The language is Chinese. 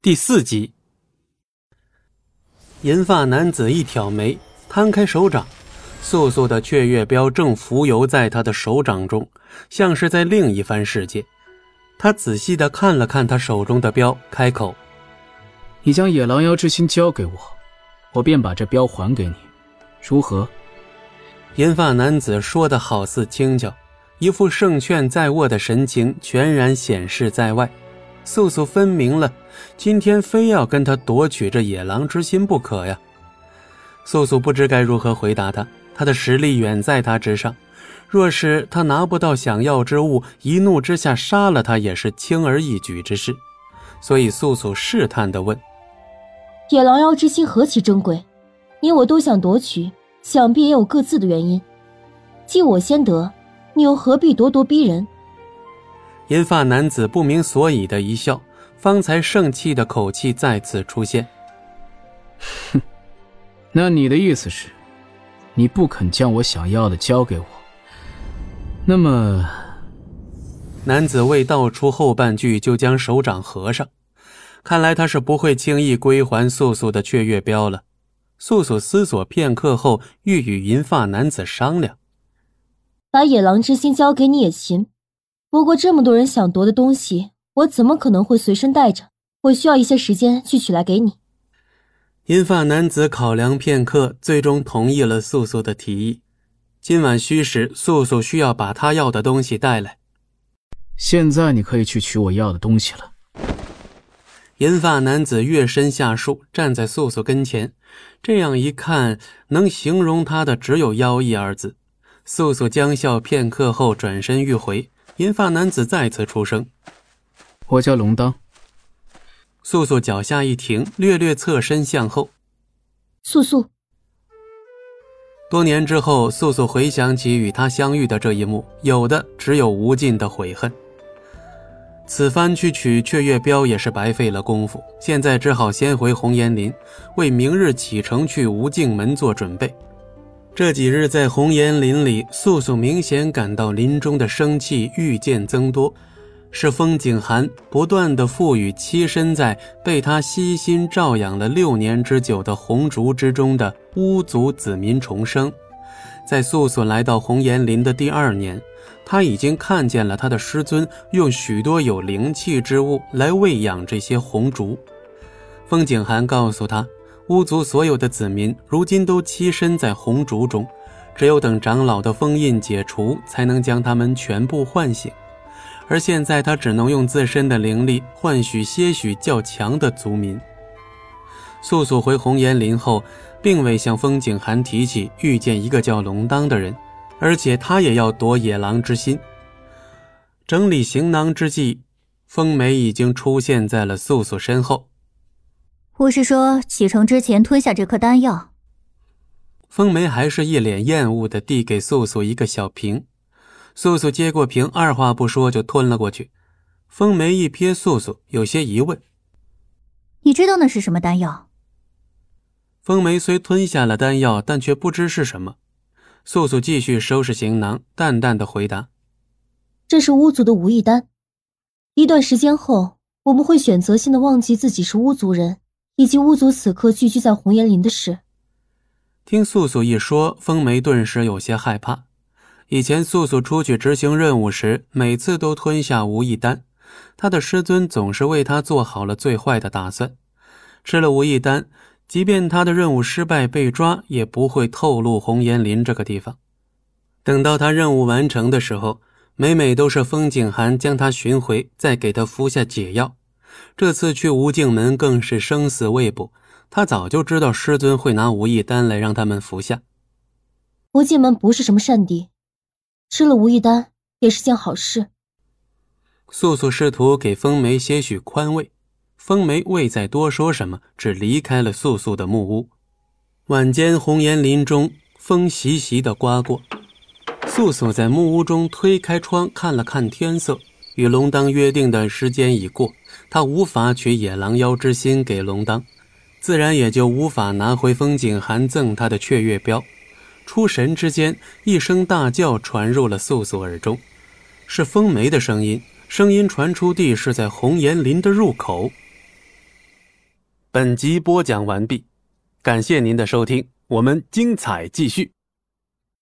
第四集，银发男子一挑眉，摊开手掌，素素的雀跃标正浮游在他的手掌中，像是在另一番世界。他仔细的看了看他手中的标，开口：“你将野狼妖之心交给我，我便把这标还给你，如何？”银发男子说的好似轻巧，一副胜券在握的神情全然显示在外。素素分明了，今天非要跟他夺取这野狼之心不可呀。素素不知该如何回答他，他的实力远在他之上，若是他拿不到想要之物，一怒之下杀了他也是轻而易举之事。所以素素试探地问：“野狼妖之心何其珍贵，你我都想夺取，想必也有各自的原因。既我先得，你又何必咄咄逼人？”银发男子不明所以的一笑，方才盛气的口气再次出现。哼，那你的意思是，你不肯将我想要的交给我？那么，男子未道出后半句，就将手掌合上，看来他是不会轻易归还素素的雀月标了。素素思索片刻后，欲与银发男子商量，把野狼之心交给你也行。不过这么多人想夺的东西，我怎么可能会随身带着？我需要一些时间去取来给你。银发男子考量片刻，最终同意了素素的提议。今晚戌时，素素需要把他要的东西带来。现在你可以去取我要的东西了。银发男子跃身下树，站在素素跟前。这样一看，能形容他的只有妖异二字。素素僵笑片刻后，转身欲回。银发男子再次出声：“我叫龙当。”素素脚下一停，略略侧身向后。素素。多年之后，素素回想起与他相遇的这一幕，有的只有无尽的悔恨。此番去取雀月标也是白费了功夫，现在只好先回红岩林，为明日启程去无尽门做准备。这几日在红岩林里，素素明显感到林中的生气愈渐增多，是风景寒不断的赋予栖身在被他悉心照养了六年之久的红烛之中的巫族子民重生。在素素来到红岩林的第二年，他已经看见了他的师尊用许多有灵气之物来喂养这些红烛。风景寒告诉他。巫族所有的子民如今都栖身在红烛中，只有等长老的封印解除，才能将他们全部唤醒。而现在他只能用自身的灵力换取些许较强的族民。素素回红岩林后，并未向风景寒提起遇见一个叫龙当的人，而且他也要夺野狼之心。整理行囊之际，风梅已经出现在了素素身后。不是说启程之前吞下这颗丹药？风梅还是一脸厌恶的递给素素一个小瓶，素素接过瓶，二话不说就吞了过去。风梅一瞥素素，有些疑问：“你知道那是什么丹药？”风梅虽吞下了丹药，但却不知是什么。素素继续收拾行囊，淡淡的回答：“这是巫族的无意丹，一段时间后，我们会选择性的忘记自己是巫族人。”以及巫族此刻聚居在红岩林的事。听素素一说，风梅顿时有些害怕。以前素素出去执行任务时，每次都吞下无意丹，他的师尊总是为他做好了最坏的打算。吃了无意丹，即便他的任务失败被抓，也不会透露红岩林这个地方。等到他任务完成的时候，每每都是风景寒将他寻回，再给他服下解药。这次去无尽门更是生死未卜，他早就知道师尊会拿无意丹来让他们服下。无尽门不是什么善地，吃了无意丹也是件好事。素素试图给风梅些许宽慰，风梅未再多说什么，只离开了素素的木屋。晚间，红岩林中风习习的刮过，素素在木屋中推开窗，看了看天色。与龙当约定的时间已过，他无法取野狼妖之心给龙当，自然也就无法拿回风景寒赠他的雀月标。出神之间，一声大叫传入了素素耳中，是风梅的声音。声音传出地是在红岩林的入口。本集播讲完毕，感谢您的收听，我们精彩继续。